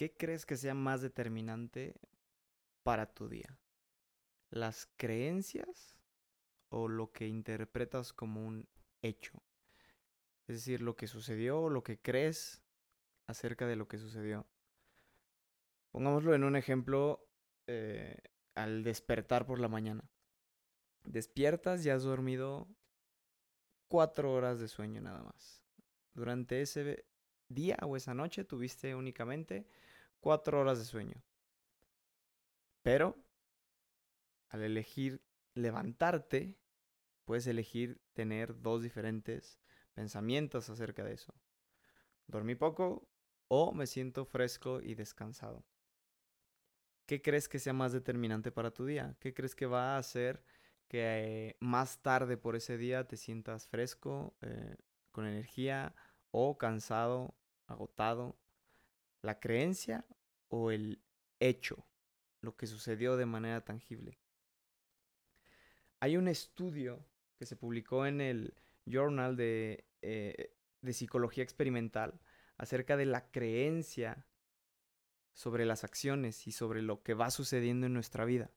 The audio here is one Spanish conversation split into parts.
¿qué crees que sea más determinante para tu día? ¿Las creencias o lo que interpretas como un hecho? Es decir, lo que sucedió o lo que crees acerca de lo que sucedió. Pongámoslo en un ejemplo eh, al despertar por la mañana. Despiertas y has dormido cuatro horas de sueño nada más. Durante ese día o esa noche tuviste únicamente cuatro horas de sueño. Pero al elegir levantarte, puedes elegir tener dos diferentes pensamientos acerca de eso. Dormí poco o me siento fresco y descansado. ¿Qué crees que sea más determinante para tu día? ¿Qué crees que va a hacer que más tarde por ese día te sientas fresco, eh, con energía o cansado, agotado? ¿La creencia o el hecho, lo que sucedió de manera tangible? Hay un estudio que se publicó en el Journal de, eh, de Psicología Experimental acerca de la creencia sobre las acciones y sobre lo que va sucediendo en nuestra vida.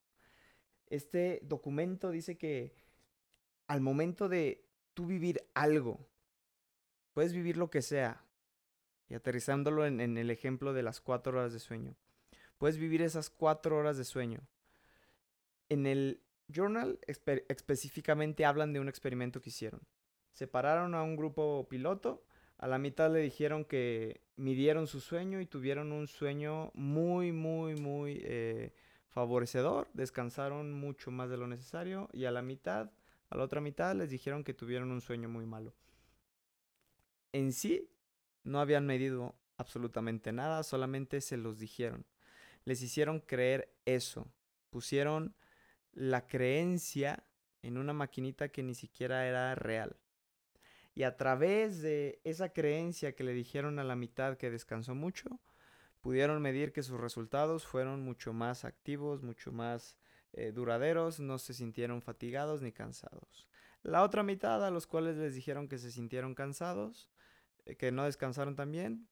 Este documento dice que al momento de tú vivir algo, puedes vivir lo que sea, y aterrizándolo en, el ejemplo de las cuatro horas de sueño, puedes vivir esas cuatro horas de sueño. En el journal específicamente hablan de un experimento que hicieron. Separaron a un grupo piloto a la mitad le dijeron que midieron su sueño y tuvieron un sueño muy, muy, muy eh, favorecedor. Descansaron mucho más de lo necesario. Y a la mitad, a la otra mitad, les dijeron que tuvieron un sueño muy malo. En sí, no habían medido absolutamente nada, solamente se los dijeron. Les hicieron creer eso. Pusieron la creencia en una maquinita que ni siquiera era real. Y a través de esa creencia que le dijeron a la mitad que descansó mucho, pudieron medir que sus resultados fueron mucho más activos, mucho más eh, duraderos, no se sintieron fatigados ni cansados. La otra mitad, a los cuales les dijeron que se sintieron cansados, que no descansaron tan bien,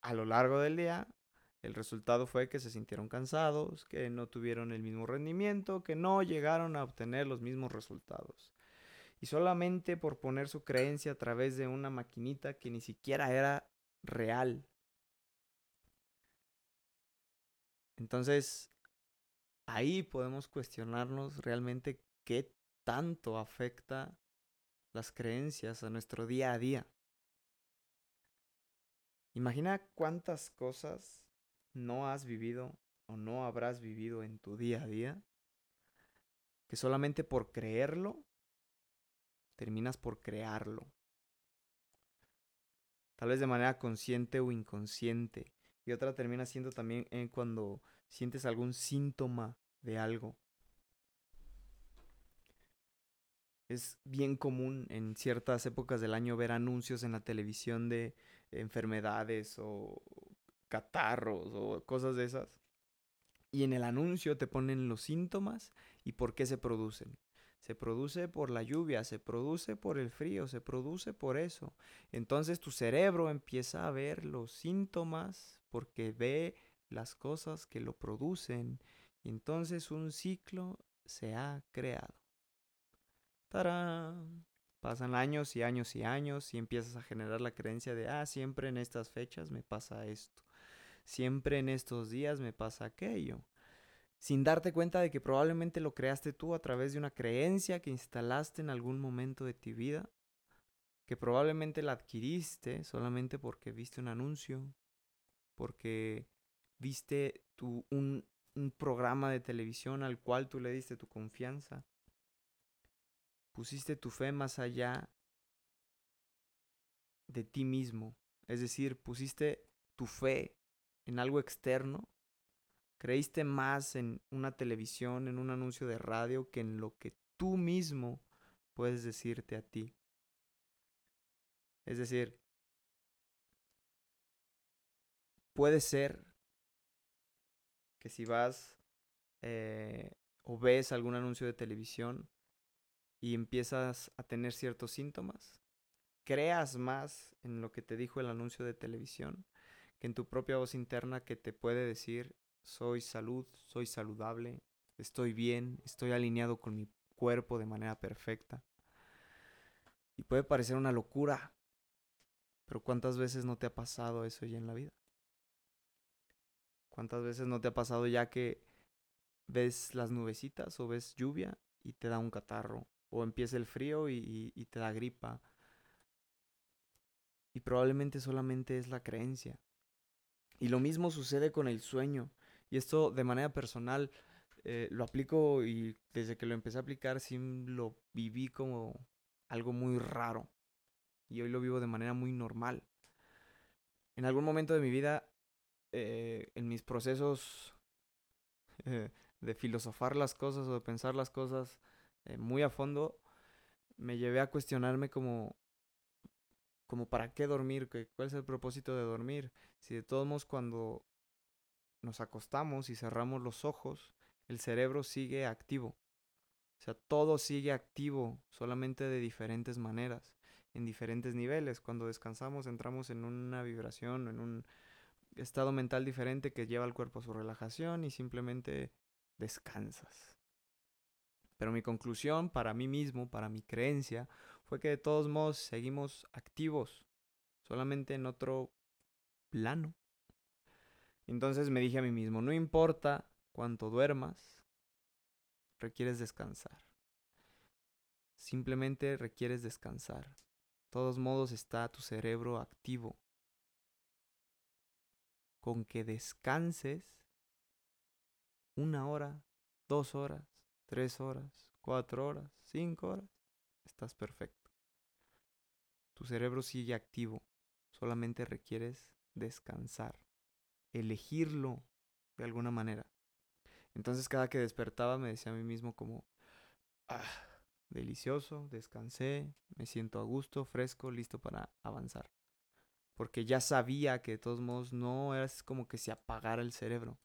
a lo largo del día, el resultado fue que se sintieron cansados, que no tuvieron el mismo rendimiento, que no llegaron a obtener los mismos resultados y solamente por poner su creencia a través de una maquinita que ni siquiera era real. Entonces, ahí podemos cuestionarnos realmente qué tanto afecta las creencias a nuestro día a día. Imagina cuántas cosas no has vivido o no habrás vivido en tu día a día que solamente por creerlo terminas por crearlo. Tal vez de manera consciente o inconsciente. Y otra termina siendo también en cuando sientes algún síntoma de algo. Es bien común en ciertas épocas del año ver anuncios en la televisión de enfermedades o catarros o cosas de esas. Y en el anuncio te ponen los síntomas y por qué se producen. Se produce por la lluvia, se produce por el frío, se produce por eso. Entonces tu cerebro empieza a ver los síntomas porque ve las cosas que lo producen. Y entonces un ciclo se ha creado. ¡Tarán! Pasan años y años y años y empiezas a generar la creencia de, ah, siempre en estas fechas me pasa esto. Siempre en estos días me pasa aquello sin darte cuenta de que probablemente lo creaste tú a través de una creencia que instalaste en algún momento de tu vida, que probablemente la adquiriste solamente porque viste un anuncio, porque viste tu, un, un programa de televisión al cual tú le diste tu confianza. Pusiste tu fe más allá de ti mismo, es decir, pusiste tu fe en algo externo Creíste más en una televisión, en un anuncio de radio, que en lo que tú mismo puedes decirte a ti. Es decir, puede ser que si vas eh, o ves algún anuncio de televisión y empiezas a tener ciertos síntomas, creas más en lo que te dijo el anuncio de televisión que en tu propia voz interna que te puede decir, soy salud, soy saludable, estoy bien, estoy alineado con mi cuerpo de manera perfecta. Y puede parecer una locura, pero ¿cuántas veces no te ha pasado eso ya en la vida? ¿Cuántas veces no te ha pasado ya que ves las nubecitas o ves lluvia y te da un catarro? O empieza el frío y, te da gripa. Y probablemente solamente es la creencia. Y lo mismo sucede con el sueño. Y esto de manera personal eh, lo aplico y desde que lo empecé a aplicar sí lo viví como algo muy raro. Y hoy lo vivo de manera muy normal. En algún momento de mi vida, eh, en mis procesos eh, de filosofar las cosas o de pensar las cosas muy a fondo, me llevé a cuestionarme como, como para qué dormir, cuál es el propósito de dormir. Si de todos modos cuando nos acostamos y cerramos los ojos, el cerebro sigue activo. O sea, todo sigue activo, solamente de diferentes maneras, en diferentes niveles. Cuando descansamos entramos en una vibración, en un estado mental diferente que lleva al cuerpo a su relajación y simplemente descansas. Pero mi conclusión para mí mismo, para mi creencia, fue que de todos modos seguimos activos, solamente en otro plano. Entonces me dije a mí mismo, no importa cuanto duermas, requieres descansar. Simplemente requieres descansar. De todos modos está tu cerebro activo. Con que descanses una hora, dos horas, tres horas, cuatro horas, cinco horas, estás perfecto. Tu cerebro sigue activo, solamente requieres descansar elegirlo de alguna manera. Entonces cada que despertaba me decía a mí mismo como, ah, delicioso, descansé, me siento a gusto, fresco, listo para avanzar. Porque ya sabía que de todos modos no era como que se apagara el cerebro.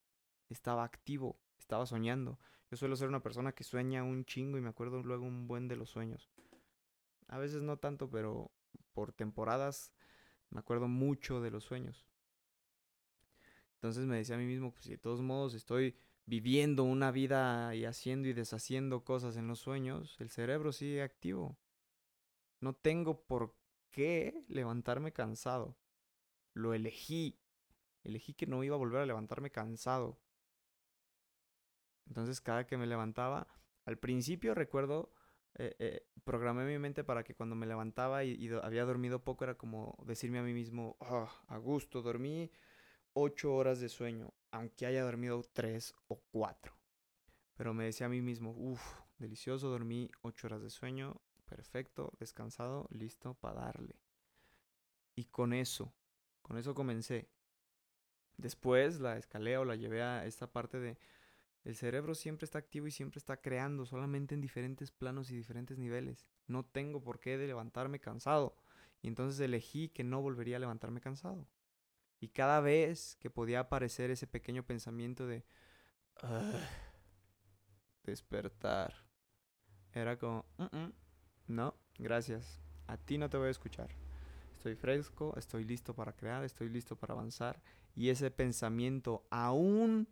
Estaba activo, estaba soñando. Yo suelo ser una persona que sueña un chingo y me acuerdo luego un buen de los sueños. A veces no tanto, pero por temporadas me acuerdo mucho de los sueños. Entonces me decía a mí mismo, pues si de todos modos estoy viviendo una vida y haciendo y deshaciendo cosas en los sueños, el cerebro sigue activo. No tengo por qué levantarme cansado. Lo elegí. Elegí que no iba a volver a levantarme cansado. Entonces cada que me levantaba, al principio recuerdo, eh, eh, programé mi mente para que cuando me levantaba y, había dormido poco era como decirme a mí mismo, ah, a gusto, dormí 8 horas de sueño, aunque haya dormido 3 o 4. Pero me decía a mí mismo, uff, delicioso, dormí 8 horas de sueño, perfecto, descansado, listo para darle. Y con eso, con eso comencé. Después la escalé o la llevé a esta parte de el cerebro siempre está activo y siempre está creando, solamente en diferentes planos y diferentes niveles. No tengo por qué de levantarme cansado. Y entonces elegí que no volvería a levantarme cansado. Y cada vez que podía aparecer ese pequeño pensamiento de despertar, era como, no, gracias, a ti no te voy a escuchar. Estoy fresco, estoy listo para crear, estoy listo para avanzar. Y ese pensamiento, aún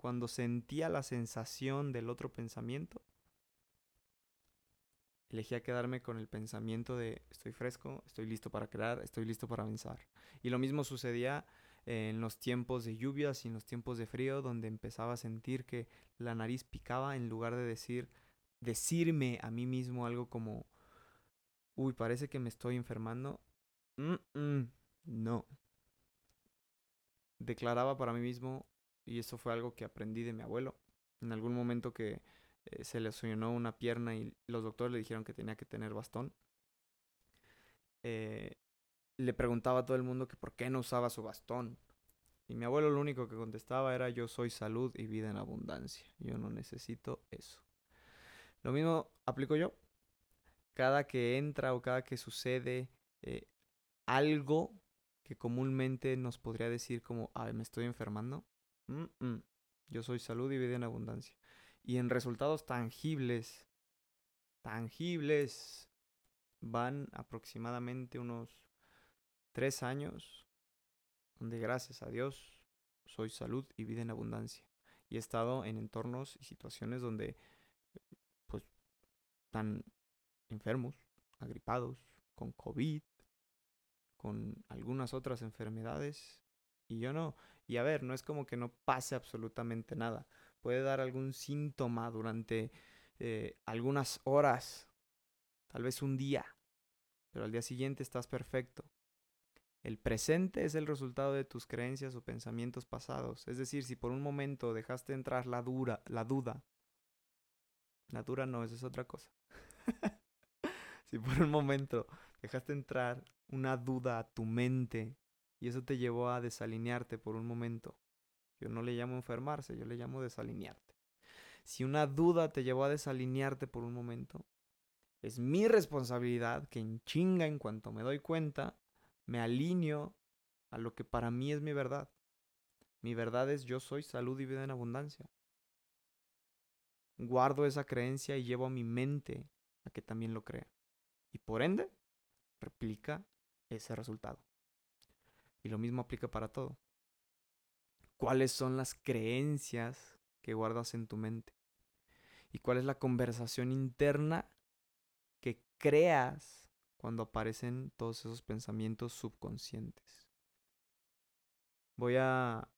cuando sentía la sensación del otro pensamiento, elegía quedarme con el pensamiento de estoy fresco, estoy listo para crear, estoy listo para avanzar. Y lo mismo sucedía en los tiempos de lluvias y en los tiempos de frío, donde empezaba a sentir que la nariz picaba en lugar de decir, decirme a mí mismo algo como, uy, parece que me estoy enfermando. no. Declaraba para mí mismo, y eso fue algo que aprendí de mi abuelo, en algún momento que eh, se le soñó una pierna y los doctores le dijeron que tenía que tener bastón. Eh, le preguntaba a todo el mundo que por qué no usaba su bastón. Y mi abuelo lo único que contestaba era yo soy salud y vida en abundancia. Yo no necesito eso. Lo mismo aplico yo. Cada que entra o cada que sucede eh, algo que comúnmente nos podría decir como, ay, me estoy enfermando. Yo soy salud y vida en abundancia y en resultados tangibles, tangibles, van aproximadamente unos tres años, donde gracias a Dios soy salud y vida en abundancia. Y he estado en entornos y situaciones donde pues están enfermos, agripados, con COVID, con algunas otras enfermedades y yo no. Y a ver, no es como que no pase absolutamente nada. Puede dar algún síntoma durante eh, algunas horas, tal vez un día, pero al día siguiente estás perfecto. El presente es el resultado de tus creencias o pensamientos pasados. Es decir, si por un momento dejaste entrar la dura, la duda, la dura no, eso es otra cosa. si por un momento dejaste entrar una duda a tu mente y eso te llevó a desalinearte por un momento, yo no le llamo enfermarse, yo le llamo desalinearte. Si una duda te llevó a desalinearte por un momento, es mi responsabilidad que en chinga, en cuanto me doy cuenta, me alineo a lo que para mí es mi verdad. Mi verdad es yo soy salud y vida en abundancia. Guardo esa creencia y llevo a mi mente a que también lo crea. Y por ende, replica ese resultado. Y lo mismo aplica para todo. ¿Cuáles son las creencias que guardas en tu mente? ¿Y cuál es la conversación interna que creas cuando aparecen todos esos pensamientos subconscientes? Voy a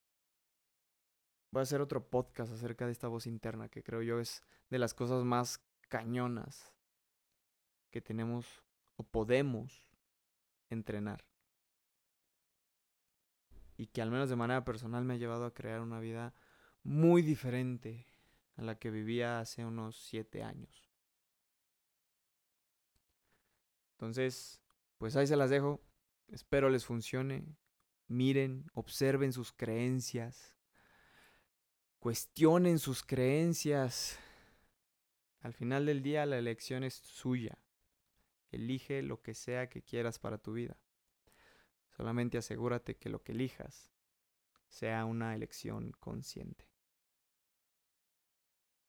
voy a hacer otro podcast acerca de esta voz interna que creo yo es de las cosas más cañonas que tenemos o podemos entrenar. Y que al menos de manera personal me ha llevado a crear una vida muy diferente a la que vivía hace unos siete años. Entonces, pues ahí se las dejo. Espero les funcione. Miren, observen sus creencias. Cuestionen sus creencias. Al final del día la elección es suya. Elige lo que sea que quieras para tu vida. Solamente asegúrate que lo que elijas sea una elección consciente.